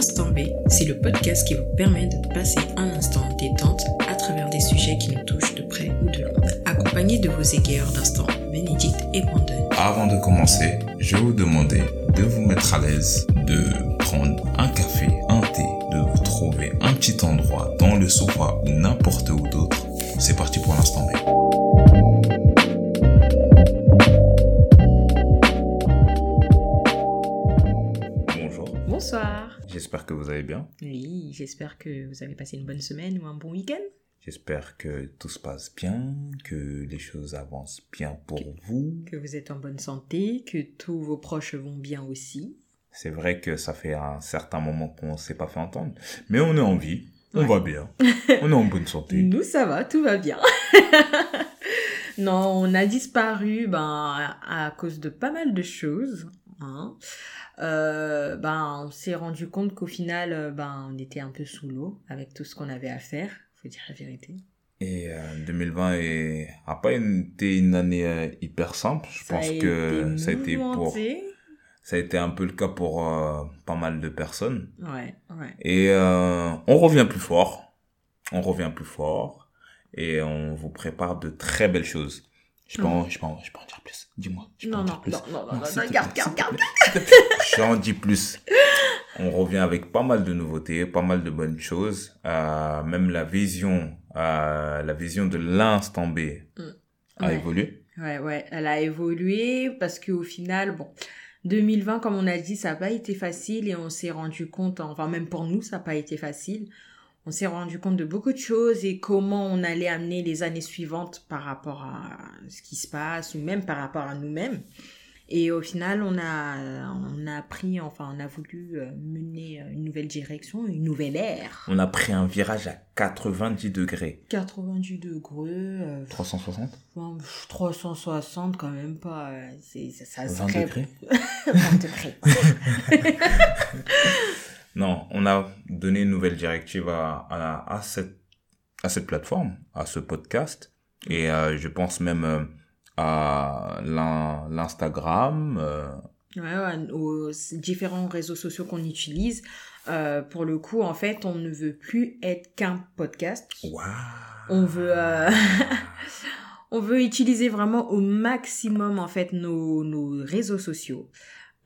L'instant B, c'est le podcast qui vous permet de passer un instant détente à travers des sujets qui nous touchent de près ou de loin. Accompagné de vos égayeurs d'instant, Bénédicte et Brandon. Avant de commencer, je vais vous demander de vous mettre à l'aise, de prendre un café, un thé, de vous trouver un petit endroit dans le sofa ou n'importe où d'autre. C'est parti pour l'instant B. que vous allez bien. Oui, j'espère que vous avez passé une bonne semaine ou un bon week-end. J'espère que tout se passe bien, que les choses avancent bien pour vous. Que vous êtes en bonne santé, que tous vos proches vont bien aussi. C'est vrai que ça fait un certain moment qu'on ne s'est pas fait entendre, mais on est en vie, on Ouais. va bien, on est en bonne santé. Nous, ça va, tout va bien. non, on a disparu ben, à à cause de pas mal de choses. hein. Euh, ben, on s'est rendu compte qu'au final, euh, ben, on était un peu sous l'eau avec tout ce qu'on avait à faire. Faut dire la vérité. Et euh, 2020 est... a pas été une année euh, hyper simple. Je Ça pense que ça a été pour, ça a été un peu le cas pour euh, pas mal de personnes. Ouais, ouais. Et euh, on revient plus fort. On revient plus fort. Et on vous prépare de très belles choses. Je peux, en, je peux, en, je peux en dire plus. Dis-moi. je Non, non, non, non, non, non, garde, garde, garde. plaît. J'en dis plus. On revient avec pas mal de nouveautés, pas mal de bonnes choses. Euh, même la vision, euh, la vision de l'instant B a Ouais. évolué. Ouais, ouais, elle a évolué parce qu'au final, bon, 2020, comme on a dit, ça n'a pas été facile et on s'est rendu compte, enfin même pour nous, ça n'a pas été facile. On s'est rendu compte de beaucoup de choses et comment on allait amener les années suivantes par rapport à ce qui se passe ou même par rapport à nous-mêmes. Et au final, on a, on a pris, enfin, on a voulu euh, mener une nouvelle direction, une nouvelle ère. On a pris un virage à 90 degrés. 90 degrés, euh, 360 Bon, pff, 360 quand même pas. euh, C'est, ça, ça 20 serait- degrés 20 degrés. Non, on a donné une nouvelle directive à, à, à cette, à cette plateforme, à ce podcast. Et euh, je pense même euh, à l'in- l'Instagram. euh, Ouais, aux différents réseaux sociaux qu'on utilise. Euh, pour le coup, en fait, on ne veut plus être qu'un podcast. On veut, on veut utiliser vraiment au maximum en fait nos, nos réseaux sociaux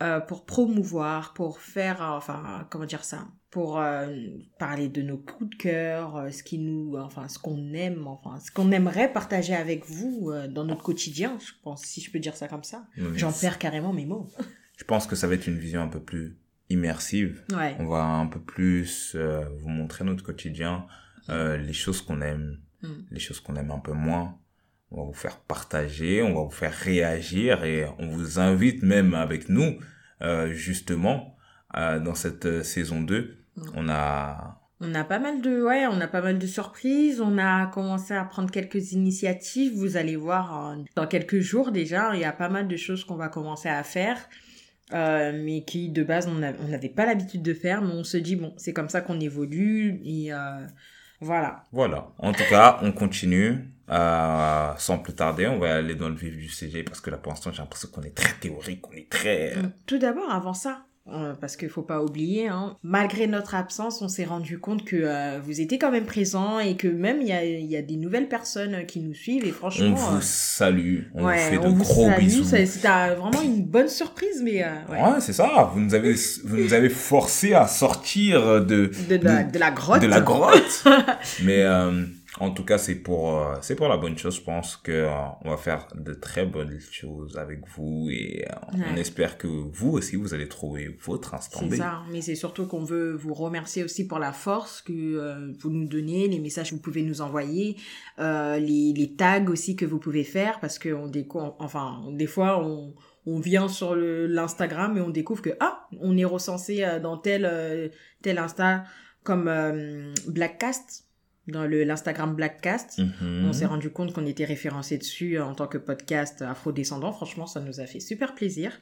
euh, pour promouvoir, pour faire, euh, enfin, comment dire ça, pour euh, parler de nos coups de cœur, ce qui nous, enfin, ce qu'on aime, enfin, ce qu'on aimerait partager avec vous euh, dans notre quotidien. Je pense, si je peux dire ça comme ça. Oui, J'en perds carrément mes mots. Je pense que ça va être une vision un peu plus immersive. Ouais. On va un peu plus vous montrer notre quotidien, les choses qu'on aime, Mm. les choses qu'on aime un peu moins. On va vous faire partager, on va vous faire réagir et on vous invite même avec nous, euh, justement, euh, dans cette euh, saison 2. Mm. On a... On a pas mal de, ouais, on a pas mal de surprises. On a commencé à prendre quelques initiatives. Vous allez voir dans quelques jours déjà. Il y a pas mal de choses qu'on va commencer à faire, euh, mais qui de base on n'avait pas l'habitude de faire. Mais on se dit bon, c'est comme ça qu'on évolue et euh, voilà. Voilà. En tout cas, on continue. Euh, sans plus tarder, on va aller dans le vif du sujet parce que là, pour l'instant, j'ai l'impression qu'on est très théorique, on est très... Tout d'abord, avant ça. Euh, parce qu'il faut pas oublier, hein, malgré notre absence, on s'est rendu compte que euh, vous étiez quand même présents et que même il y a, y a des nouvelles personnes qui nous suivent et franchement, On vous euh, salue, on vous fait de vous gros salue, bisous. C'était vraiment une bonne surprise, mais euh, ouais. Ouais, c'est ça. Vous nous avez, vous nous avez forcé à sortir de, de, la, de- de la grotte. de la grotte. Mais en tout cas, c'est pour, euh, c'est pour la bonne chose. Je pense que euh, on va faire de très bonnes choses avec vous et euh, on espère que vous aussi, vous allez trouver votre instant. C'est ça, mais c'est surtout qu'on veut vous remercier aussi pour la force que vous nous donnez, les messages que vous pouvez nous envoyer, les, les tags aussi que vous pouvez faire, parce que on découvre, enfin, des fois, on, on vient sur l'Instagram et on découvre que, ah, on est recensé dans tel, tel Insta comme Blackcast, dans le l'Instagram Blackcast. Mhm. On s'est rendu compte qu'on était référencé dessus euh, en tant que podcast afro-descendant. Franchement, ça nous a fait super plaisir.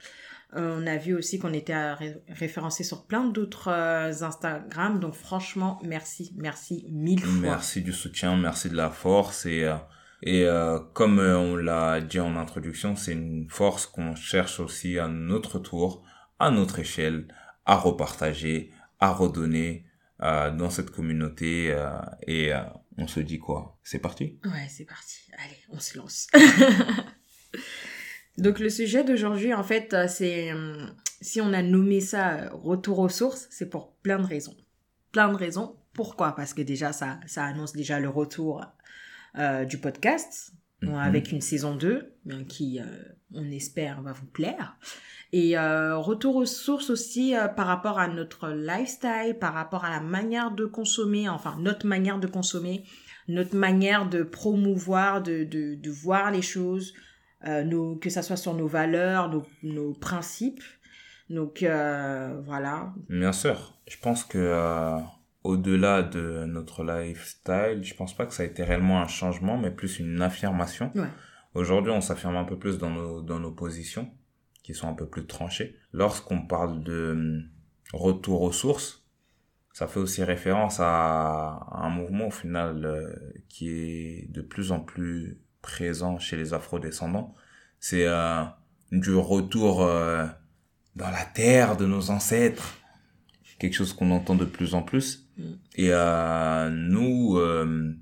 Euh, on a vu aussi qu'on était euh, ré- référencé sur plein d'autres euh, Instagram. Donc franchement, merci, merci mille fois. Merci du soutien, merci de la force et euh, et euh, comme euh, on l'a dit en introduction, c'est une force qu'on cherche aussi à notre tour, à notre échelle, à repartager, à redonner dans cette communauté et on se dit quoi? C'est parti? Ouais, c'est parti. Allez, on se lance. Donc le sujet d'aujourd'hui, en fait, c'est si on a nommé ça retour aux sources, c'est pour plein de raisons. Plein de raisons. Pourquoi? Parce que déjà, ça, ça annonce déjà le retour euh, du podcast mhm. avec une saison 2 euh, qui, euh, on espère, va vous plaire. Et retour aux sources aussi par rapport à notre lifestyle, par rapport à la manière de consommer, enfin notre manière de consommer, notre manière de promouvoir, de, de, de voir les choses, nos, que ça soit sur nos valeurs, nos, nos principes. Donc voilà. Bien sûr, je pense que au-delà de notre lifestyle, je pense pas que ça a été réellement un changement, mais plus une affirmation. Aujourd'hui, on s'affirme un peu plus dans nos, dans nos positions, qui sont un peu plus tranchées. Lorsqu'on parle de hum, retour aux sources, ça fait aussi référence à, un mouvement au final euh, qui est de plus en plus présent chez les afro-descendants. C'est euh, du retour euh, dans la terre de nos ancêtres, quelque chose qu'on entend de plus en plus. Et euh, nous, euh,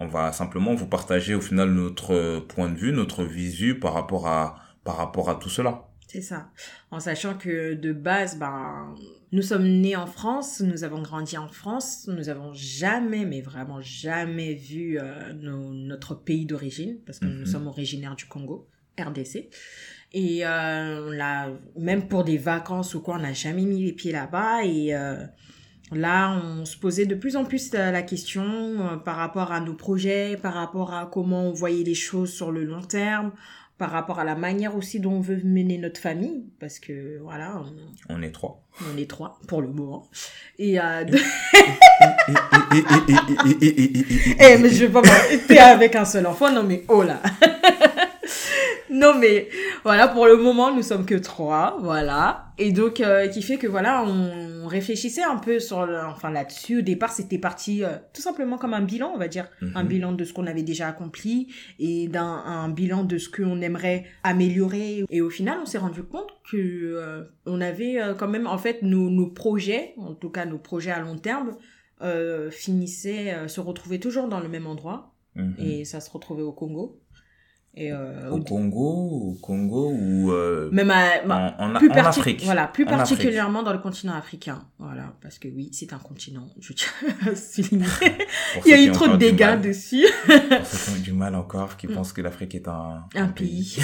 on va simplement vous partager au final notre point de vue, notre visu par rapport à, par rapport à tout cela. C'est ça. En sachant que de base, ben, nous sommes nés en France, nous avons grandi en France, nous avons jamais, mais vraiment jamais vu euh, notre pays d'origine, parce que nous mhm. sommes originaires du Congo, RDC. Et euh, là, même pour des vacances ou quoi, on n'a jamais mis les pieds là-bas. Et euh, Là, on se posait de plus en plus la question euh, par rapport à nos projets, par rapport à comment on voyait les choses sur le long terme, par rapport à la manière aussi dont on veut mener notre famille, parce que voilà. On, est trois. On est trois pour le moment. Et euh, eh, mais je vais pas m'arrêter avec un seul enfant, non mais oh là. Non mais voilà pour le moment nous sommes que trois voilà. Et donc euh, qui fait que voilà on réfléchissait un peu sur enfin là-dessus. Au départ c'était parti euh, tout simplement comme un bilan on va dire. Mhm. un bilan de ce qu'on avait déjà accompli et d'un un bilan de ce qu'on aimerait améliorer. Et au final on s'est rendu compte que euh, on avait quand même en fait nos, nos projets en tout cas nos projets à long terme finissaient se retrouvaient toujours dans le même endroit. Mhm. et ça se retrouvait au Congo et euh, au Congo, au Congo ou euh, même en, plus Afrique. Voilà, plus particulièrement dans le continent africain. Voilà, parce que oui, c'est un continent. Je tiens à souligner. Il y a eu trop de dégâts dessus. Pour ceux qui ont du mal encore, qui mm. pensent que l'Afrique est un, un, pays.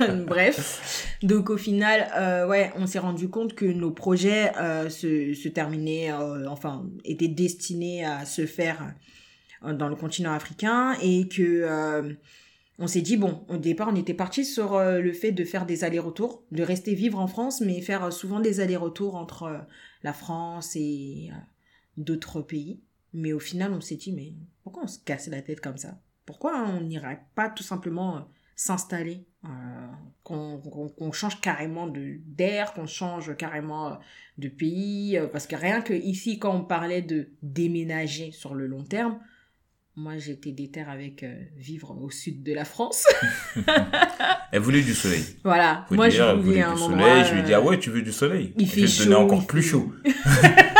Bref, donc au final, euh, ouais, on s'est rendu compte que nos projets se, se terminaient, enfin, étaient destinés à se faire dans le continent africain et que on s'est dit, bon, au départ, on était parti sur euh, le fait de faire des allers-retours, de rester vivre en France, mais faire euh, souvent des allers-retours entre euh, la France et d'autres pays. Mais au final, on s'est dit, mais pourquoi on se casse la tête comme ça? Pourquoi on n'irait pas tout simplement s'installer qu'on change carrément d'air, qu'on change carrément de pays Parce que rien que ici, quand on parlait de déménager sur le long terme, moi, j'étais déter avec euh, vivre au sud de la France. elle voulait du soleil. Voilà. moi, je voulais un du soleil. Je lui dis, ah ouais, tu veux du soleil? Il fait chaud. Je encore plus chaud.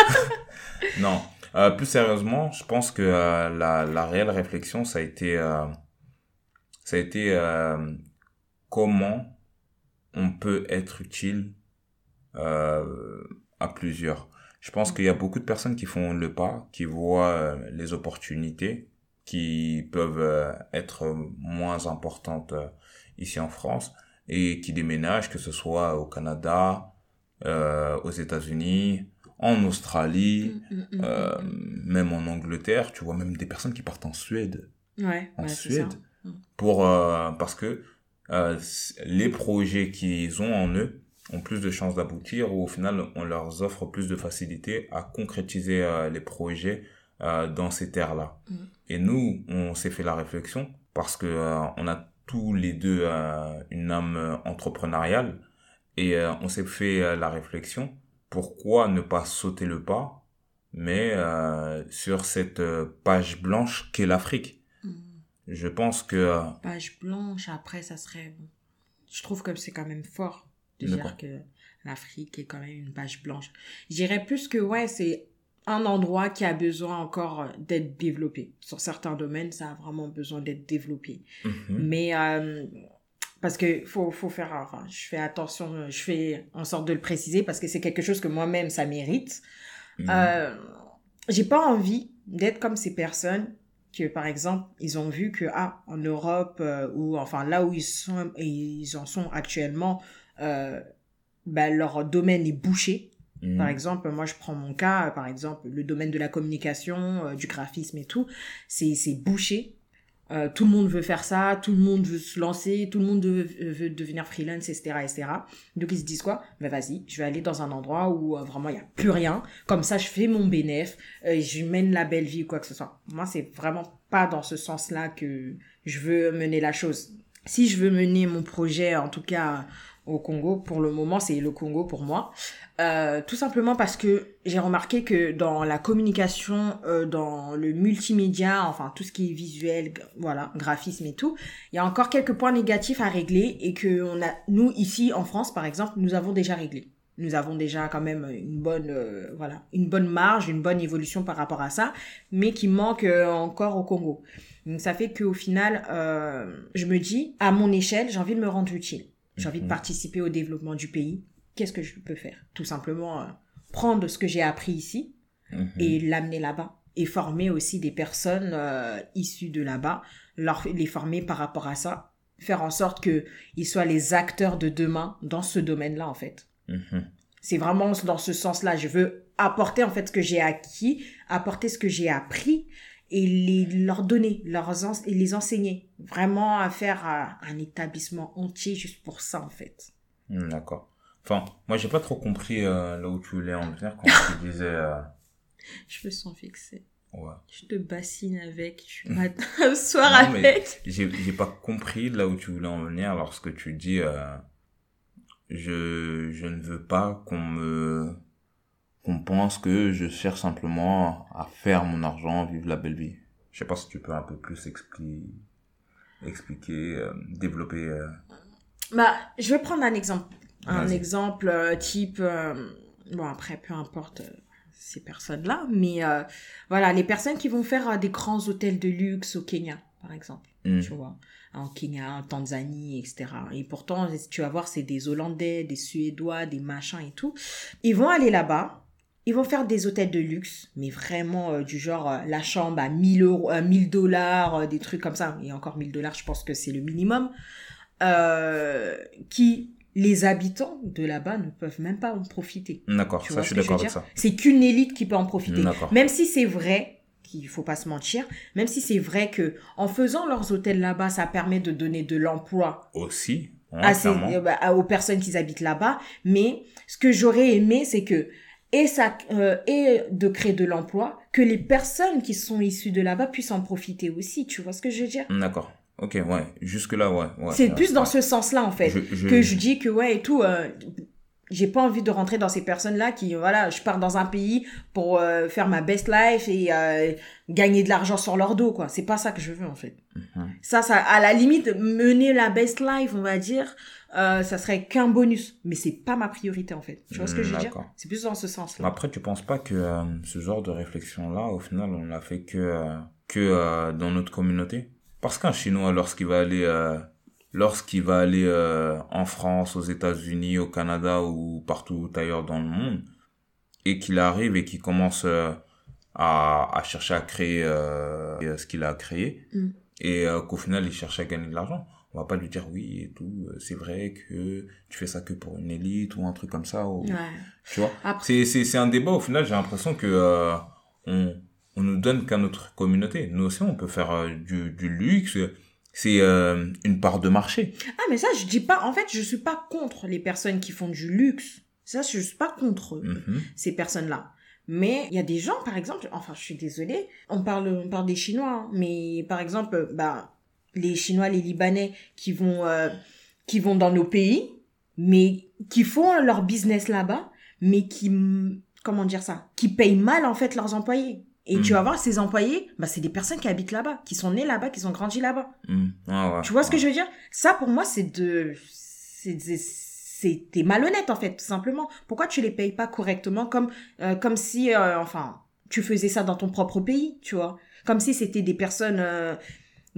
non. Euh, plus sérieusement, je pense que euh, la, la réelle réflexion, ça a été, ça a été comment on peut être utile à plusieurs. Je pense qu'il y a beaucoup de personnes qui font le pas, qui voient les opportunités qui peuvent euh, être moins importantes euh, ici en France et qui déménagent, que ce soit au Canada, euh, aux États-Unis, en Australie, mm, mm, mm, même en Angleterre. Tu vois même des personnes qui partent en Suède. Ouais, en Suède. Pour, parce que les projets qu'ils ont en eux ont plus de chances d'aboutir ou au final on leur offre plus de facilité à concrétiser les projets dans ces terres-là. Et nous, on s'est fait la réflexion parce que euh, on a tous les deux euh, une âme entrepreneuriale et euh, on s'est fait la réflexion pourquoi ne pas sauter le pas mais sur cette page blanche qu'est l'Afrique. Hmm. Je pense que page blanche après ça serait je trouve que c'est quand même fort de dire que l'Afrique est quand même une page blanche. J'irais plus que ouais, c'est un endroit qui a besoin encore euh, d'être développé. Sur certains domaines, ça a vraiment besoin d'être développé. Mhm. Mais euh, parce que faut faut faire enfin je fais attention euh, je fais en sorte de le préciser parce que c'est quelque chose que moi-même ça mérite Mhm. euh, j'ai pas envie d'être comme ces personnes que par exemple ils ont vu que ah en Europe euh, ou enfin là où ils sont ils en sont actuellement bah, leur domaine est bouché Par exemple, moi je prends mon cas, par exemple, le domaine de la communication, euh, du graphisme et tout, c'est bouché. Euh, tout le monde veut faire ça, tout le monde veut se lancer, tout le monde veut, veut devenir freelance, etc., etc. Donc ils se disent quoi? Ben vas-y, je vais aller dans un endroit où euh, vraiment il y a plus rien. Comme ça, je fais mon bénéf, je mène la belle vie ou quoi que ce soit. Moi, c'est vraiment pas dans ce sens-là que je veux mener la chose. Si je veux mener mon projet, en tout cas au Congo, pour le moment, c'est le Congo pour moi. Euh, tout simplement parce que j'ai remarqué que dans la communication, euh, dans le multimédia, enfin tout ce qui est visuel, voilà, graphisme et tout, il y a encore quelques points négatifs à régler et que on a, nous ici en France par exemple, nous avons déjà réglé. Nous avons déjà quand même une bonne, euh, voilà, une bonne marge, une bonne évolution par rapport à ça, mais qui manque euh, encore au Congo. Donc ça fait qu'au final, euh, je me dis, à mon échelle, j'ai envie de me rendre utile. J'ai envie de Mhm. participer au développement du pays. Qu'est-ce que je peux faire? Tout simplement euh, prendre ce que j'ai appris ici Mhm. et l'amener là-bas. Et former aussi des personnes euh, issues de là-bas, leur, les former par rapport à ça. Faire en sorte qu'ils soient les acteurs de demain dans ce domaine-là, en fait. Mhm. C'est vraiment dans ce sens-là. Je veux apporter, en fait, ce que j'ai acquis, apporter ce que j'ai appris et les, leur donner, leur ense- et les enseigner. Vraiment à faire euh, un établissement entier juste pour ça, en fait. Hmm, D'accord. Enfin, moi, j'ai pas trop compris euh, là où tu voulais en venir quand tu disais. euh, Je me sens fixée. ouais. Je te bassine avec, je matin, soir Non, avec. J'ai j'ai pas compris là où tu voulais en venir lorsque tu dis je je ne veux pas qu'on me qu'on pense que je cherche simplement à faire mon argent, vivre la belle vie. Je sais pas si tu peux un peu plus expli- expliquer, euh, développer. euh, Bah, je vais prendre un exemple. Un exemple euh, type... bon, après, peu importe ces personnes-là, mais voilà, les personnes qui vont faire des grands hôtels de luxe au Kenya, par exemple. hmm, tu vois, en Kenya, en Tanzanie, etc. Et pourtant, tu vas voir, c'est des Hollandais, des Suédois, des machins et tout. Ils vont aller là-bas, ils vont faire des hôtels de luxe, mais vraiment euh, du genre euh, la chambre à 1000 euros, euh, 1000 dollars, euh, des trucs comme ça. Et encore 1000 dollars, je pense que c'est le minimum. Qui, les habitants de là-bas ne peuvent même pas en profiter. D'accord, ça je suis d'accord avec ça. C'est qu'une élite qui peut en profiter. Même si c'est vrai, qu'il faut pas se mentir, même si c'est vrai que en faisant leurs hôtels là-bas, ça permet de donner de l'emploi Aussi, à ces- euh, bah, aux personnes qui habitent là-bas. Mais ce que j'aurais aimé, c'est que et ça euh, et de créer de l'emploi, que les personnes qui sont issues de là-bas puissent en profiter aussi. Tu vois ce que je veux dire? D'accord. Ok, ouais. Jusque là, ouais. ouais C'est plus dans ce sens-là en fait Je- je- que je dis que ouais et tout euh, j'ai pas envie de rentrer dans ces personnes-là qui voilà je pars dans un pays pour euh, faire ma best life et euh, gagner de l'argent sur leur dos quoi c'est pas ça que je veux en fait Mhm. ça ça à la limite mener la best life on va dire euh, ça serait qu'un bonus. Mais c'est pas ma priorité en fait. Tu vois ce que je veux dire c'est plus dans ce sens-là. Après, tu penses pas que euh, ce genre de réflexion-là, au final, on l'a fait que, euh, que dans notre communauté? Parce qu'un Chinois, lorsqu'il va aller, lorsqu'il va aller en France, aux États-Unis, au Canada ou partout ailleurs dans le monde, et qu'il arrive et qu'il commence à, à chercher à créer ce qu'il a créé, Mm. et qu'au final, il cherche à gagner de l'argent, on va pas lui dire oui et tout, euh, c'est vrai que tu fais ça que pour une élite ou un truc comme ça. Ou... ouais. Tu vois après c'est, c'est, c'est un débat, au final, j'ai l'impression que euh, on, on nous donne qu'à notre communauté. Nous aussi, on peut faire euh, du, du luxe. C'est euh, une part de marché. ah mais ça je dis pas en fait je suis pas contre les personnes qui font du luxe ça je suis pas contre eux Mhm. ces personnes-là. Mais il y a des gens, par exemple, enfin, je suis désolée, on parle, on parle des Chinois, hein, mais par exemple, bah, les Chinois, les Libanais qui vont, euh, qui vont dans nos pays, mais qui font leur business là-bas, mais qui, mm, comment dire ça, qui payent mal en fait leurs employés. Et tu vas voir, ces employés, bah, c'est des personnes qui habitent là-bas, qui sont nés là-bas, qui sont grandis là-bas. Ouais, ouais, Tu vois ce que je veux dire? Ça, pour moi, c'est de... C'est... T'es malhonnête, en fait, tout simplement. Pourquoi tu les payes pas correctement comme, euh, comme si... euh, enfin, tu faisais ça dans ton propre pays, tu vois? Comme si c'était des personnes euh,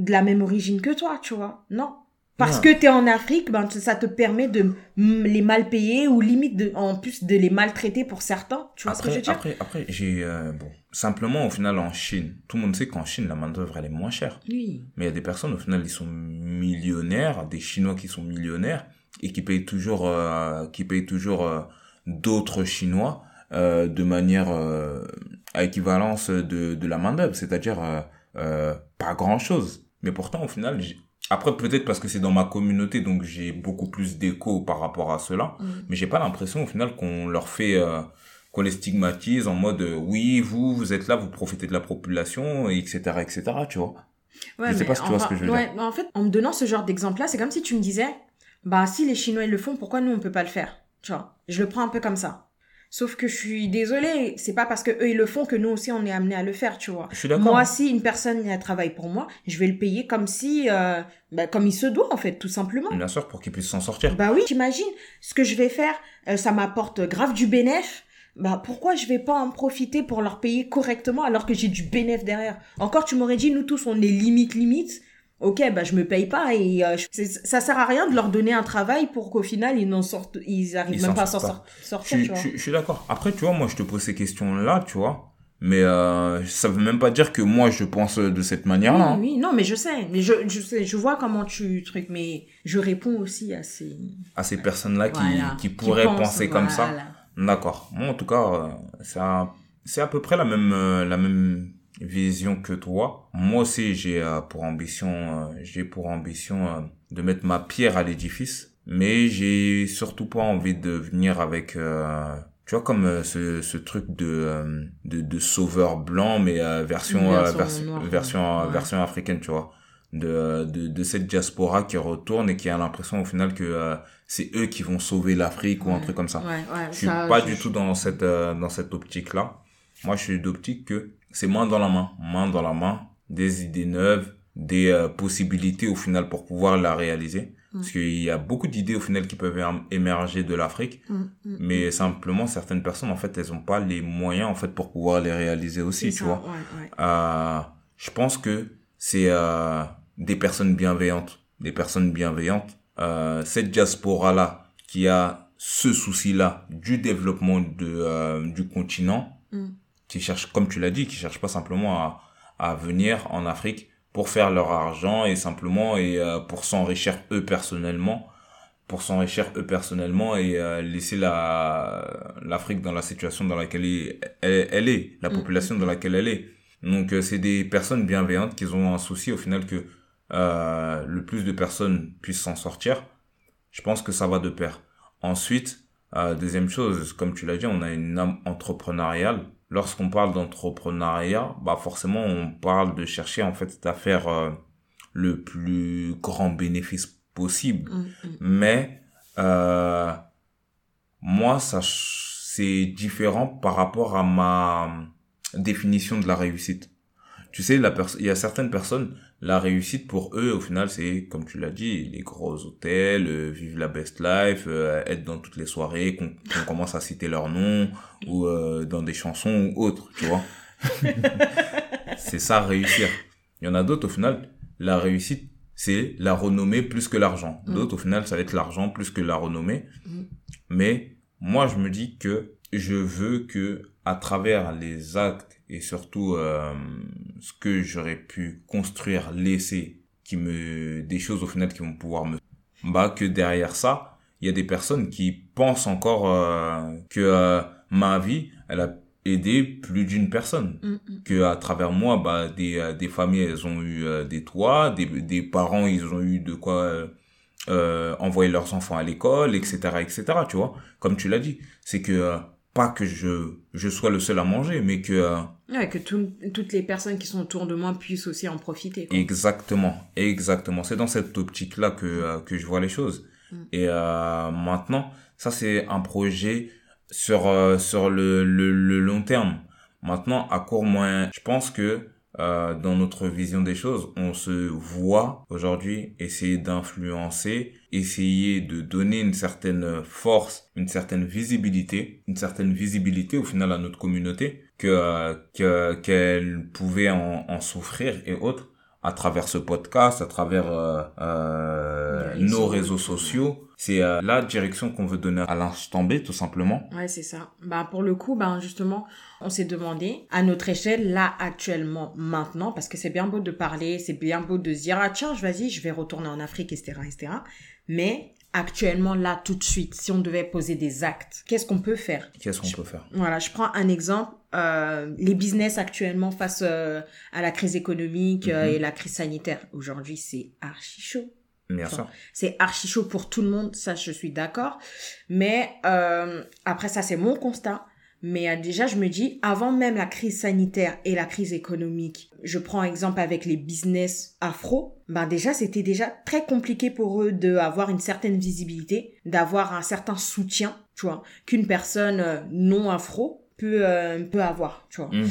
de la même origine que toi, tu vois. Non. Parce Non. que tu es en Afrique, ben, ça te permet de les mal payer ou limite de, en plus de les maltraiter pour certains. Tu vois ce que je veux Après, dire? après, après, j'ai, euh, bon, simplement, au final, en Chine, tout le monde sait qu'en Chine, la main-d'œuvre, elle est moins chère. Oui. Mais il y a des personnes, au final, ils sont millionnaires, des Chinois qui sont millionnaires et qui payent toujours, euh, qui payent toujours euh, d'autres Chinois de manière à équivalence de, de la main-d'œuvre, c'est-à-dire pas grand-chose. Mais pourtant, au final, j'ai- après peut-être parce que c'est dans ma communauté, donc j'ai beaucoup plus d'écho par rapport à cela, Mm. mais j'ai pas l'impression au final qu'on leur fait euh, qu'on les stigmatise en mode euh, oui vous vous êtes là vous profitez de la population et etc etc tu vois Ouais, Je sais pas si tu vois enfin, ce que je veux ouais, dire. mais En fait, en me donnant ce genre d'exemple-là, c'est comme si tu me disais, bah si les Chinois ils le font, pourquoi nous on peut pas le faire Tu vois? Je le prends un peu comme ça. Sauf que je suis désolée, c'est pas parce que eux ils le font que nous aussi on est amené à le faire, tu vois. je suis d'accord Moi, si une personne elle travaille pour moi, je vais le payer comme si, euh, bah, comme il se doit en fait, tout simplement. bien sûr pour qu'ils puissent s'en sortir Bah oui, t'imagines, ce que je vais faire, euh, ça m'apporte grave du bénéf. Bah pourquoi je vais pas en profiter pour leur payer correctement alors que j'ai du bénéf derrière? Encore, tu m'aurais dit, nous tous, on est limite, limite. Ok, bah je me paye pas et euh, je- ça sert à rien de leur donner un travail pour qu'au final ils n'en sortent, ils arrivent Ils même pas à s'en je sortir, suis, tu vois. je suis- je suis d'accord après tu vois moi je te pose ces questions là tu vois mais euh, ça veut même pas dire que moi je pense de cette manière là Oui, oui, non, mais je sais, mais je, je sais, je vois comment tu truc, mais je réponds aussi à ces. à ces personnes là qui, Voilà, qui pourraient pensent, penser comme ça. D'accord. Moi, en tout cas, euh, c'est à, c'est à peu près la même, euh, la même vision que toi. Moi aussi, j'ai euh, pour ambition, euh, j'ai pour ambition euh, de mettre ma pierre à l'édifice, mais j'ai surtout pas envie de venir avec, tu vois, comme ce, ce truc de, de, de sauveur blanc, mais version, version version, noire, version, ouais. version africaine, tu vois. De, de, de cette diaspora qui retourne et qui a l'impression au final que euh, c'est eux qui vont sauver l'Afrique ou un truc comme ça. Ouais, ouais, Je suis ça, pas je- du tout dans cette euh, dans cette optique là. Moi, je suis d'optique que c'est main dans la main, main dans la main, des idées neuves, des euh, possibilités au final pour pouvoir la réaliser. Parce qu'il y a beaucoup d'idées au final qui peuvent émer- émerger de l'Afrique, Mm, mm, mais simplement certaines personnes en fait elles ont pas les moyens en fait pour pouvoir les réaliser aussi, tu ça, vois. ouais, ouais. Euh, je pense que c'est euh, des personnes bienveillantes, des personnes bienveillantes. Cette diaspora là qui a ce souci là du développement de du continent, Mm. Qui cherche comme tu l'as dit, qui cherche pas simplement à à venir en Afrique pour faire leur argent et simplement et euh, pour s'enrichir eux personnellement pour s'enrichir eux personnellement et euh, laisser la l'Afrique dans la situation dans laquelle elle, elle, est, la Mm, population dans laquelle elle est. Donc euh, c'est des personnes bienveillantes qui ont un souci au final que euh, le plus de personnes puissent s'en sortir. Je pense que ça va de pair. Ensuite, euh, deuxième chose, comme tu l'as dit, on a une âme entrepreneuriale. Lorsqu'on parle d'entrepreneuriat, bah forcément on parle de chercher en fait à faire euh, le plus grand bénéfice possible. Mm, mm. Mais euh, moi, ça, c'est différent par rapport à ma définition de la réussite. Tu sais, la il y a certaines personnes, la réussite pour eux, au final, c'est, comme tu l'as dit, les gros hôtels, euh, vivre la best life, euh, être dans toutes les soirées, qu'on commence à citer leur nom, ou euh, dans des chansons ou autres, tu vois. c'est ça, réussir. Il y en a d'autres, au final, la réussite, c'est la renommée plus que l'argent. Mm. D'autres, au final, ça va être l'argent plus que la renommée. Mm. Mais moi, je me dis que je veux que, à travers les actes et surtout euh, ce que j'aurais pu construire, laisser, qui me, des choses au final qui vont pouvoir me, bah que derrière ça, il y a des personnes qui pensent encore euh, que euh, ma vie, elle a aidé plus d'une personne Mm, mm. que à travers moi bah des euh, des familles elles ont eu euh, des toits des des parents ils ont eu de quoi euh, euh, envoyer leurs enfants à l'école etc etc tu vois comme tu l'as dit c'est que euh, pas que je je sois le seul à manger mais que euh, Ouais, que tout- toutes les personnes qui sont autour de moi puissent aussi en profiter. quoi. Exactement, exactement. C'est dans cette optique-là que, euh, que je vois les choses. Mm. Et euh, maintenant, ça c'est un projet sur, euh, sur le, le, le long terme. Maintenant, à court moyen, je pense que euh, dans notre vision des choses, on se voit aujourd'hui essayer d'influencer, essayer de donner une certaine force, une certaine visibilité, une certaine visibilité au final à notre communauté que que qu'elle pouvait en, en souffrir et autres à travers ce podcast, à travers euh, euh, nos réseaux sociaux. C'est euh, la direction qu'on veut donner à l'instant B, tout simplement. Ouais, c'est ça. Bah, pour le coup, bah, justement, on s'est demandé, à notre échelle, là, actuellement, maintenant, parce que c'est bien beau de parler, c'est bien beau de se dire, ah, tiens, vas-y, je vais retourner en Afrique, etc., etc. Mais, actuellement, là, tout de suite, si on devait poser des actes, qu'est-ce qu'on peut faire? Qu'est-ce qu'on peut faire? Voilà, je prends un exemple. Euh, les business actuellement face euh, à la crise économique euh, Mhm. et la crise sanitaire. Aujourd'hui, c'est archi chaud. Enfin. C'est archi chaud pour tout le monde, ça je suis d'accord. Mais euh, après ça c'est mon constat. Mais euh, déjà je me dis, avant même la crise sanitaire et la crise économique, je prends exemple avec les business afro, ben déjà c'était déjà très compliqué pour eux d'avoir une certaine visibilité, d'avoir un certain soutien, tu vois, qu'une personne euh, non afro peut, euh, peut avoir, tu vois. Mm.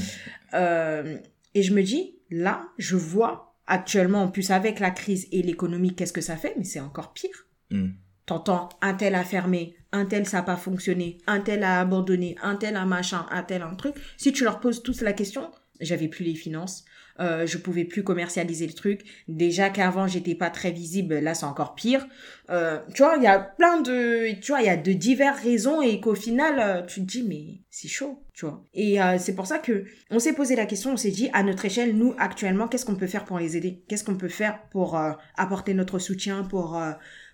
Euh, et je me dis, là, je vois actuellement, en plus avec la crise et l'économie, qu'est-ce que ça fait, mais c'est encore pire. Mm. T'entends, un tel a fermé, un tel ça n'a pas fonctionné, un tel a abandonné, un tel a machin, un tel un truc. Si tu leur poses tous la question, j'avais plus les finances, euh, je pouvais plus commercialiser le truc. Déjà qu'avant j'étais pas très visible, là c'est encore pire. Euh, tu vois, il y a plein de, tu vois, il y a de diverses raisons et qu'au final euh, tu te dis mais c'est chaud, tu vois. Et euh, c'est pour ça que on s'est posé la question, on s'est dit à notre échelle, nous actuellement, qu'est-ce qu'on peut faire pour les aider? Qu'est-ce qu'on peut faire pour apporter notre soutien, pour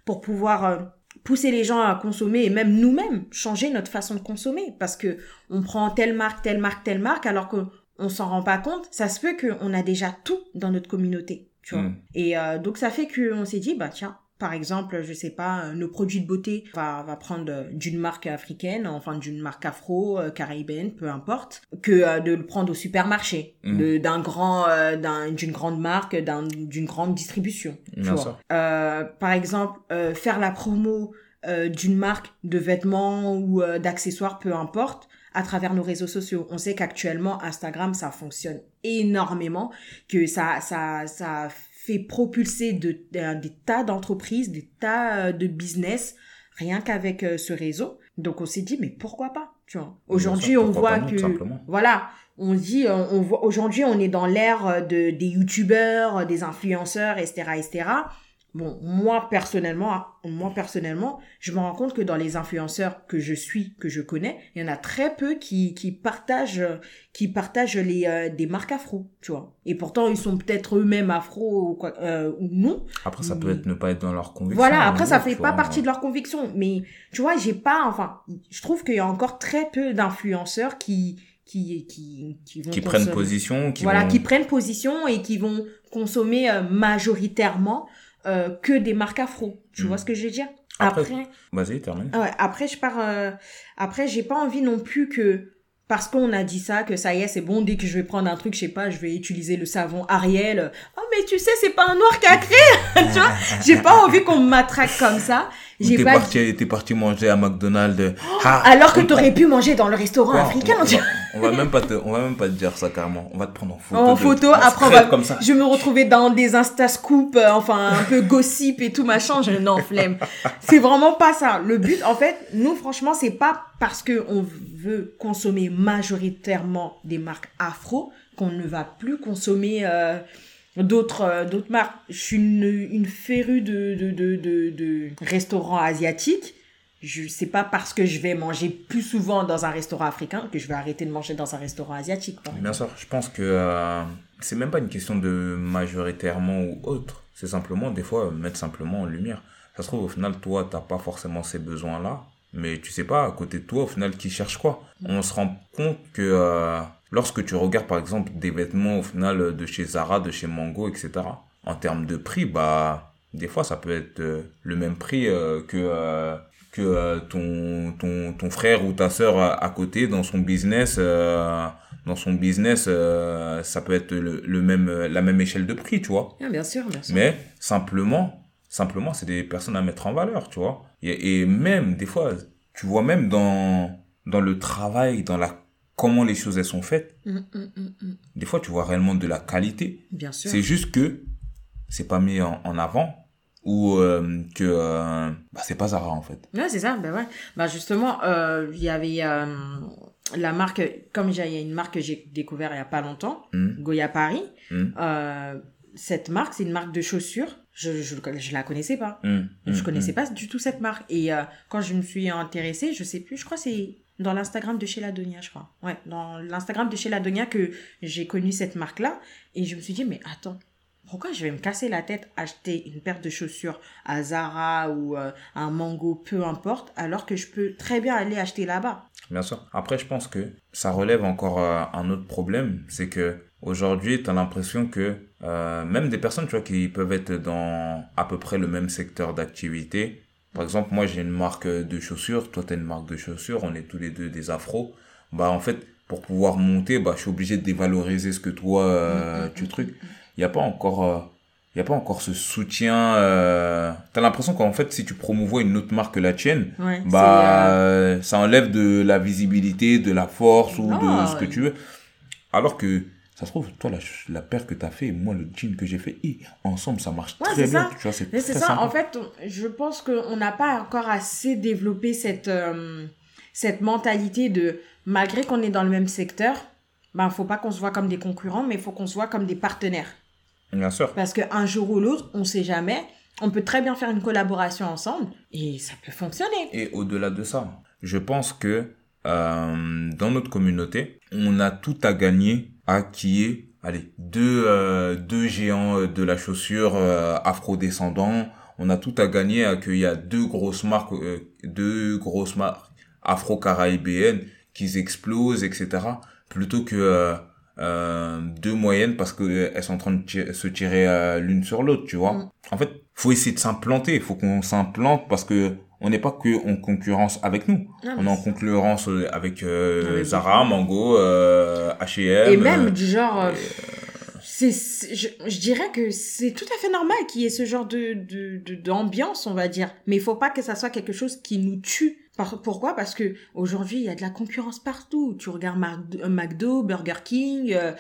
pour pouvoir euh, pousser les gens à consommer et même nous-mêmes changer notre façon de consommer parce que on prend telle marque, telle marque, telle marque alors que on s'en rend pas compte. Ça se peut qu'on a déjà tout dans notre communauté, tu vois. Mm. Et euh, donc ça fait qu'on s'est dit bah tiens. Par exemple, je sais pas, euh, nos produits de beauté, va, va prendre euh, d'une marque africaine, enfin d'une marque afro, euh, caribéenne, peu importe, que euh, de le prendre au supermarché, Mm. d'un grand, euh, d'un- d'une grande marque, d'un- d'une grande distribution. tu vois. Euh, par exemple, euh, faire la promo euh, d'une marque de vêtements ou d'accessoires, peu importe, à travers nos réseaux sociaux. On sait qu'actuellement, Instagram, ça fonctionne énormément, que ça, ça, ça fait propulser de, de- des tas d'entreprises, des tas euh, de business, rien qu'avec euh, ce réseau. Donc on s'est dit, mais pourquoi pas tu vois? Aujourd'hui, on voit nous, que voilà, on dit, euh, on voit aujourd'hui, on est dans l'ère euh, de des youtubeurs, euh, des influenceurs, etc., etc. Bon, moi personnellement, hein, moi personnellement, je me rends compte que dans les influenceurs que je suis, que je connais, il y en a très peu qui qui partagent, euh, qui partagent les euh, des marques afro, tu vois. Et pourtant, ils sont peut-être eux-mêmes afro ou, quoi, euh, ou non, Après, ça Mm. peut être ne pas être dans leur conviction. voilà, après ça fait vois, pas partie de leur conviction, mais tu vois, j'ai pas, enfin, je trouve qu'il y a encore très peu d'influenceurs qui qui qui qui vont Qui prennent position, qui voilà, vont... qui prennent position et qui vont consommer euh, majoritairement euh, que des marques afro. Tu vois ce que je veux dire? Après- Après, Vas-y, termine. ouais, après je pars. euh, après, j'ai pas envie non plus que parce qu'on a dit ça que ça y est, c'est bon. Dès que je vais prendre un truc, je sais pas, je vais utiliser le savon Ariel. Oh mais tu sais, c'est pas un noir qui a créé. tu vois? J'ai pas envie qu'on me matraque comme ça. J'ai pas. parti, t'es parti manger à McDonald's. Ah, Alors que t'aurais pu manger dans le restaurant Quoi, africain. on, va, on va même pas te, on va même pas te dire ça carrément. On va te prendre en photo. en de- photo, après on va, comme ça. je vais me retrouver dans des Insta Scoop, euh, enfin un peu gossip et tout machin, je, non, flemme. C'est vraiment pas ça. Le but, en fait, nous, franchement, c'est pas parce que on veut consommer majoritairement des marques afro qu'on ne va plus consommer euh, d'autres euh, d'autres marques. Je suis une, une férue de, de, de, de, restaurants asiatiques. Je sais pas parce que je vais manger plus souvent dans un restaurant africain que je vais arrêter de manger dans un restaurant asiatique. Bien sûr, je pense que euh, c'est même pas une question de majoritairement ou autre. C'est simplement, des fois, mettre simplement en lumière. Ça se trouve, au final, toi, t'as pas forcément ces besoins-là. Mais tu sais pas, à côté de toi, au final, qui cherche quoi On se rend compte que euh, lorsque tu regardes, par exemple, des vêtements, au final, de chez Zara, de chez Mango, etc., en termes de prix, bah, des fois, ça peut être euh, le même prix euh, que, euh, que ton, ton, ton frère ou ta sœur à, à côté dans son business. euh, dans son business, euh, ça peut être le, le même, la même échelle de prix, tu vois. Ah, bien sûr, bien sûr. Mais simplement, simplement, c'est des personnes à mettre en valeur, tu vois. Et, et même, des fois, tu vois même dans, dans le travail, dans la, comment les choses elles sont faites, hum, hum, hum. des fois, tu vois réellement de la qualité. Bien sûr. C'est juste que c'est pas mis en, en avant ou euh, que euh, bah, c'est pas Zara en fait. Ouais, c'est ça, ben ouais. Bah justement, euh, il y avait euh, la marque, comme il y a une marque que j'ai découvert il y a pas longtemps. Goya Paris. Euh, cette marque, c'est une marque de chaussures. Je, je, je la connaissais pas. Je Hmm. connaissais pas du tout cette marque. Et euh, quand je me suis intéressée, je sais plus, je crois que c'est dans l'Instagram de chez Ladonia, je crois. Ouais, dans l'Instagram de chez Ladonia que j'ai connu cette marque-là. Et je me suis dit, mais attends, pourquoi je vais me casser la tête acheter une paire de chaussures à Zara ou euh, à un Mango, peu importe, alors que je peux très bien aller acheter là-bas? Bien sûr. Après, je pense que ça relève encore euh, un autre problème, c'est que aujourd'hui, tu as l'impression que euh, même des personnes, tu vois, qui peuvent être dans à peu près le même secteur d'activité. Par exemple, moi, j'ai une marque de chaussures, toi, tu as une marque de chaussures, on est tous les deux des afros. Bah, en fait, pour pouvoir monter, bah, je suis obligé de dévaloriser ce que toi, euh, tu trucs. Il n'y a pas encore... euh, il y a pas encore ce soutien. Euh... T'as l'impression qu'en fait, si tu promouvois une autre marque que la tienne, Ouais, bah euh, euh, ça enlève de la visibilité, de la force ou Non, de ce que euh, tu veux. Alors que ça se trouve, toi, la, la paire que t'as fait, et moi, le jean que j'ai fait, hi, ensemble, ça marche Ouais, très c'est bien. ça. Tu vois, c'est Mais c'est très ça, sympa. en fait, je pense qu'on n'a pas encore assez développé cette, euh, cette mentalité de, malgré qu'on est dans le même secteur, ben, faut pas qu'on se voit comme des concurrents, mais il faut qu'on se voit comme des partenaires. Bien sûr. Parce qu'un jour ou l'autre, on sait jamais, on peut très bien faire une collaboration ensemble et ça peut fonctionner. Et au-delà de ça, je pense que euh, dans notre communauté, on a tout à gagner à qui est, allez, deux, euh, deux géants euh, de la chaussure euh, afro-descendants. On a tout à gagner à qu'il y a deux grosses marques, euh, deux grosses marques afro-caribéennes qui explosent, etc. Plutôt que euh, euh, deux moyennes parce que elles sont en train de se tirer l'une sur l'autre, tu vois. Mm. En fait, faut essayer de s'implanter. Il faut qu'on s'implante parce que on n'est pas que en concurrence avec nous. Non, on est en concurrence euh, avec euh, Zara, Mango, euh, H&M. Et même euh, du genre, c'est, je, je dirais que c'est tout à fait normal qu'il y ait ce genre de, de, d'ambiance, on va dire. Mais il faut pas que ça soit quelque chose qui nous tue. Par- pourquoi? Parce que aujourd'hui, il y a de la concurrence partout. Tu regardes Mar- McDo, Burger King, euh,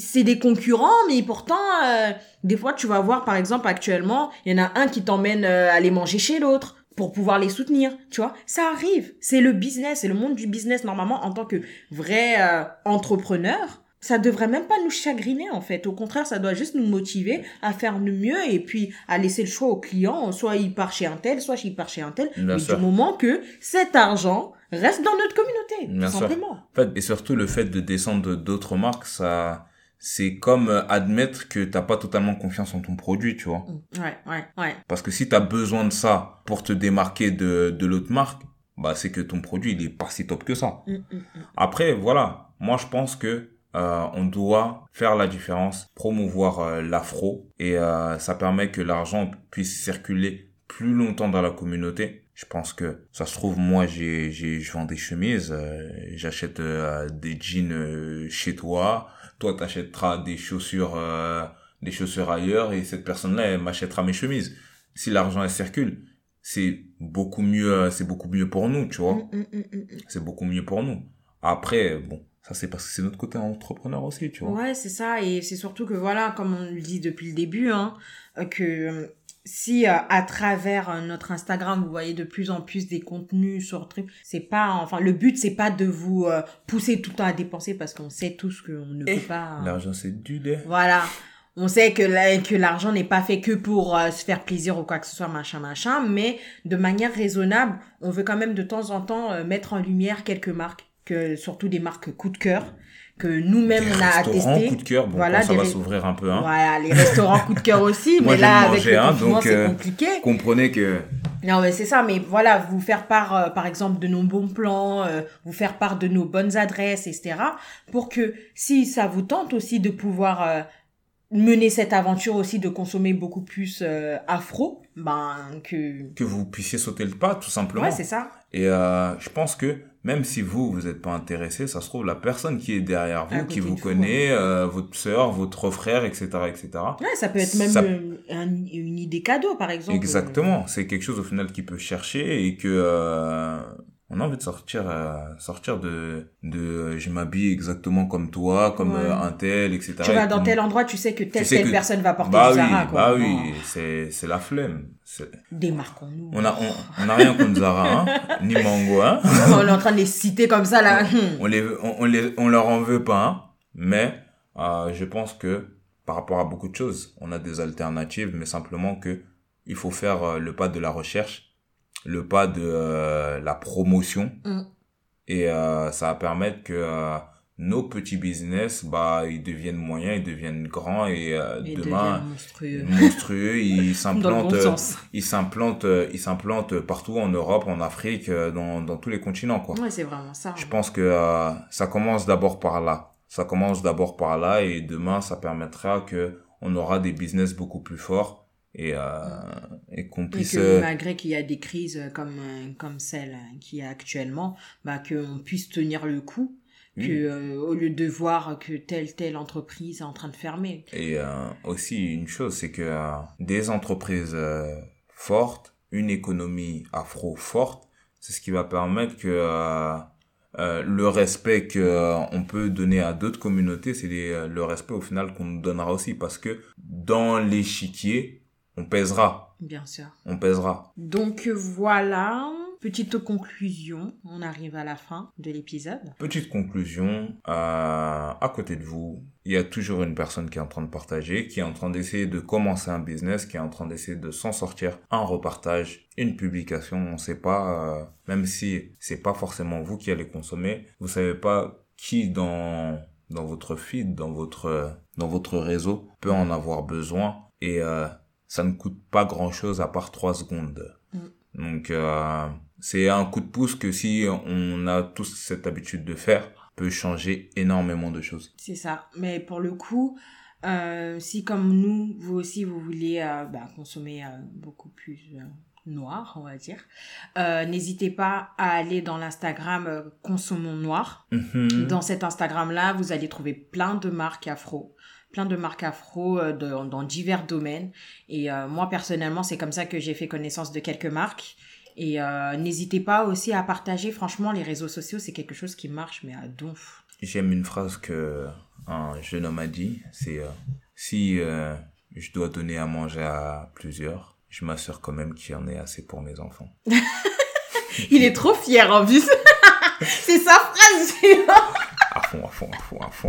c'est des concurrents, mais pourtant, euh, des fois, tu vas voir, par exemple, actuellement, il y en a un qui t'emmène euh, aller manger chez l'autre pour pouvoir les soutenir, tu vois. Ça arrive. C'est le business, c'est le monde du business, normalement, en tant que vrai euh, entrepreneur. Ça devrait même pas nous chagriner, en fait. Au contraire, ça doit juste nous motiver à faire le mieux et puis à laisser le choix au client. Soit il part chez un tel, soit il part chez un tel. Bien mais sûr. du moment que cet argent reste dans notre communauté, Bien tout sûr. simplement. En fait, et surtout le fait de descendre d'autres marques, ça, c'est comme euh, admettre que t'as pas totalement confiance en ton produit, tu vois. Mm. Ouais, ouais, ouais. Parce que si tu as besoin de ça pour te démarquer de, de l'autre marque, bah c'est que ton produit il est pas si top que ça. Mm, mm, mm. Après, voilà, moi je pense que euh, on doit faire la différence, promouvoir euh, l'afro et euh, ça permet que l'argent puisse circuler plus longtemps dans la communauté. Je pense que ça se trouve moi j'ai j'ai je vends des chemises, euh, j'achète euh, des jeans chez toi, toi t'achèteras des chaussures euh, des chaussures ailleurs et cette personne-là elle m'achètera mes chemises. Si l'argent elle circule, c'est beaucoup mieux euh, c'est beaucoup mieux pour nous, tu vois Mm, mm, mm, c'est beaucoup mieux pour nous. Après, bon, ça c'est parce que c'est notre côté entrepreneur aussi, tu vois. Ouais, c'est ça. Et c'est surtout que, voilà, comme on le dit depuis le début, hein, euh, que si euh, à travers euh, notre Instagram, vous voyez de plus en plus des contenus sur truc, c'est pas, enfin, le but, c'est pas de vous euh, pousser tout le temps à dépenser parce qu'on sait tous qu'on ne peut pas. L'argent c'est du lait. Voilà. On sait que la- que l'argent n'est pas fait que pour euh, se faire plaisir ou quoi que ce soit, machin, machin, mais de manière raisonnable, on veut quand même de temps en temps euh, mettre en lumière quelques marques, que surtout des marques coup de cœur, que nous-mêmes on a restaurants, attesté. coup de cœur, bon, Voilà, ça des va s'ouvrir un peu, hein. Voilà, les restaurants coup de cœur aussi, Moi, mais là avec le hein, donc, c'est euh, compliqué. Comprenez que Non, mais c'est ça, mais voilà, vous faire part, euh, par exemple, de nos bons plans, euh, vous faire part de nos bonnes adresses, etc. Pour que, si ça vous tente aussi de pouvoir mener cette aventure aussi, de consommer beaucoup plus euh, afro, ben, que... que vous puissiez sauter le pas, tout simplement. Ouais, c'est ça. Et euh, je pense que même si vous, vous n'êtes pas intéressé, ça se trouve, la personne qui est derrière vous, qui vous connaît, euh, votre sœur, votre frère, etc., etc. Ouais, ça peut être même Ça- euh, un- une idée cadeau, par exemple. Exactement. C'est quelque chose au final qui peut chercher et que euh, on a envie de sortir euh, sortir de de je m'habille exactement comme toi comme Ouais. euh, un tel etc Tu vas dans tel endroit, tu sais que telle, sais telle que- personne va porter bah du oui Zara, quoi. bah oui c'est c'est la flemme Démarquons-nous. on a on, on a rien contre Zara hein, ni Mango hein on est en train de les citer comme ça, là. on les on, on les on leur en veut pas hein. mais euh, je pense que par rapport à beaucoup de choses on a des alternatives mais simplement que il faut faire euh, le pas de la recherche le pas de euh, la promotion Mm. et euh, ça va permettre que euh, nos petits business bah ils deviennent moyens ils deviennent grands et euh, demain monstrueux. monstrueux ils s'implantent bon ils s'implantent euh, ils s'implantent partout en Europe en Afrique euh, dans dans tous les continents quoi Ouais, c'est vraiment ça. je pense que euh, ça commence d'abord par là. Ça commence d'abord par là et demain ça permettra que on aura des business beaucoup plus forts et euh, et qu'on Et puisse que euh, malgré qu'il y a des crises comme, euh, comme celle euh, qu'il y a actuellement, bah, qu'on puisse tenir le coup, oui. que, euh, au lieu de voir que telle, telle entreprise est en train de fermer. et euh, aussi une chose c'est que euh, des entreprises fortes, une économie afro forte, c'est ce qui va permettre que le respect que euh, on peut donner à d'autres communautés, c'est le respect au final qu'on nous donnera aussi parce que dans l'échiquier, on pèsera, Bien sûr. on pèsera. Donc voilà, petite conclusion, on arrive à la fin de l'épisode. Petite conclusion, euh, à côté de vous, il y a toujours une personne qui est en train de partager, qui est en train d'essayer de commencer un business, qui est en train d'essayer de s'en sortir, un repartage, une publication, on sait pas, euh, même si c'est pas forcément vous qui allez consommer, vous savez pas qui dans dans votre feed, dans votre dans votre réseau peut en avoir besoin et euh, ça ne coûte pas grand chose à part trois secondes. Donc euh, c'est un coup de pouce que si on a tous cette habitude de faire, peut changer énormément de choses. C'est ça. Mais pour le coup, euh, si comme nous, vous aussi, vous voulez euh, bah, consommer beaucoup plus noir, on va dire, euh, n'hésitez pas à aller dans l'Instagram euh, Consommons Noir. Mhm. Dans cet Instagram-là, vous allez trouver plein de marques afro, plein de marques afro euh, de- dans divers domaines. Et euh, moi, personnellement, c'est comme ça que j'ai fait connaissance de quelques marques. Et euh, n'hésitez pas aussi à partager. Franchement, les réseaux sociaux, c'est quelque chose qui marche, mais à donf. J'aime une phrase que un jeune homme a dit, c'est si je dois donner à manger à plusieurs, je m'assure quand même qu'il y en ait assez pour mes enfants. Il est trop fier en plus. c'est sa phrase. À fond, à fond, à fond, à fond.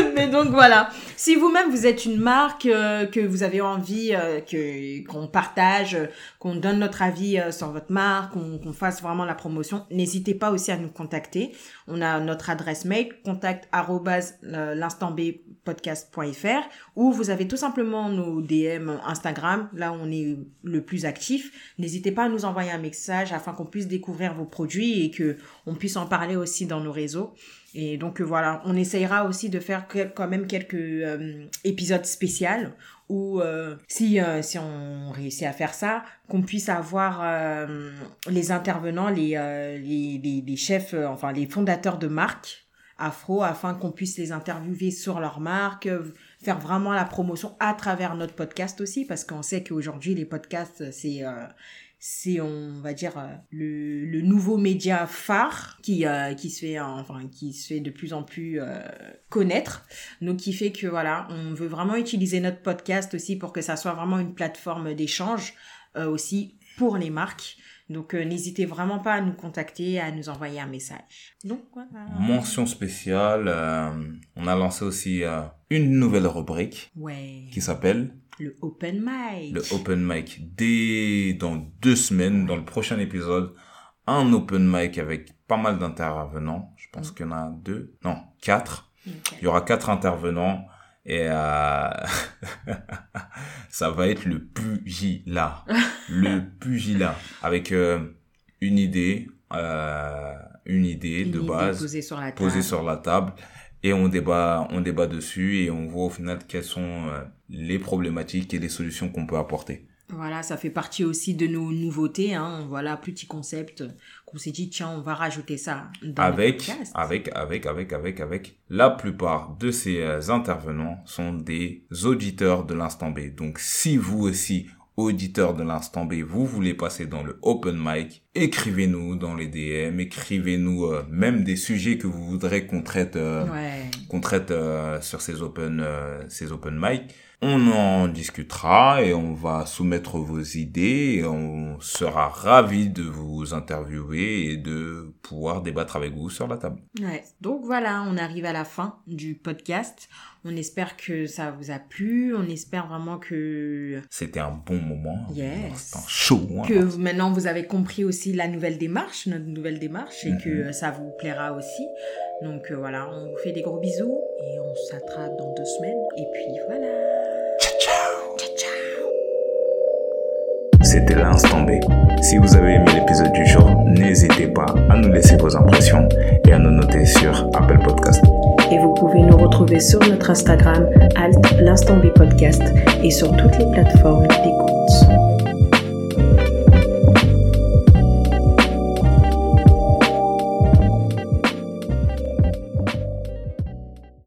Mais donc voilà, si vous-même vous êtes une marque euh, que vous avez envie euh, que qu'on partage, euh, qu'on donne notre avis sur votre marque, qu'on fasse vraiment la promotion, n'hésitez pas aussi à nous contacter. On a notre adresse mail contact euh, l'instantbpodcast.fr ou vous avez tout simplement nos DM Instagram, là où on est le plus actif. N'hésitez pas à nous envoyer un message afin qu'on puisse découvrir vos produits et que on puisse en parler aussi dans nos réseaux. Et donc euh, voilà, on essayera aussi de faire quand même quelques euh, épisodes spéciaux où euh, si euh, si on réussit à faire ça, qu'on puisse avoir euh, les intervenants, les, les les chefs, enfin les fondateurs de marques afro, afin qu'on puisse les interviewer sur leur marque, faire vraiment la promotion à travers notre podcast aussi, parce qu'on sait qu'aujourd'hui les podcasts c'est c'est on va dire euh, le, le nouveau média phare qui euh, qui se fait euh, enfin qui se fait de plus en plus connaître. Donc qui fait que voilà on veut vraiment utiliser notre podcast aussi pour que ça soit vraiment une plateforme d'échange aussi pour les marques donc euh, n'hésitez vraiment pas à nous contacter à nous envoyer un message. Donc voilà. Mention spéciale, euh, on a lancé aussi euh, une nouvelle rubrique ouais. qui s'appelle le open mic. Le open mic. Dès dans deux semaines dans le prochain épisode un open mic avec pas mal d'intervenants. Je pense qu'il y en a deux. Non quatre. Il y aura quatre intervenants et euh, ça va être le pugilat. Le pugilat. Avec euh, une idée euh, une idée Une de idée base posée sur la table. posée sur la table. Et on débat on débat dessus et on voit au final quelles sont les problématiques et les solutions qu'on peut apporter. Voilà, ça fait partie aussi de nos nouveautés. Hein. Voilà, petit concept qu'on s'est dit, tiens, on va rajouter ça dans avec le avec avec avec avec avec. La plupart de ces euh, intervenants sont des auditeurs de l'instant B. Donc si vous aussi auditeur de l'instant B, vous voulez passer dans le open mic, écrivez-nous dans les DM, écrivez-nous euh, même des sujets que vous voudrez qu'on traite, euh, qu'on traite euh, sur ces open, ces open mic. On en discutera et on va soumettre vos idées et on sera ravi de vous interviewer et de pouvoir débattre avec vous sur la table. Ouais. Donc voilà, on arrive à la fin du podcast. On espère que ça vous a plu. On espère vraiment que c'était un bon moment. Yes. Un chaud. Hein. Que maintenant vous avez compris aussi la nouvelle démarche, notre nouvelle démarche, et que mhm. ça vous plaira aussi. Donc euh, voilà, on vous fait des gros bisous et on s'attrape dans deux semaines. Et puis voilà. C'était l'instant B. Si vous avez aimé l'épisode du jour, n'hésitez pas à nous laisser vos impressions et à nous noter sur Apple Podcast. Et vous pouvez nous retrouver sur notre Instagram, alt l'instant B podcast, et sur toutes les plateformes d'écoute.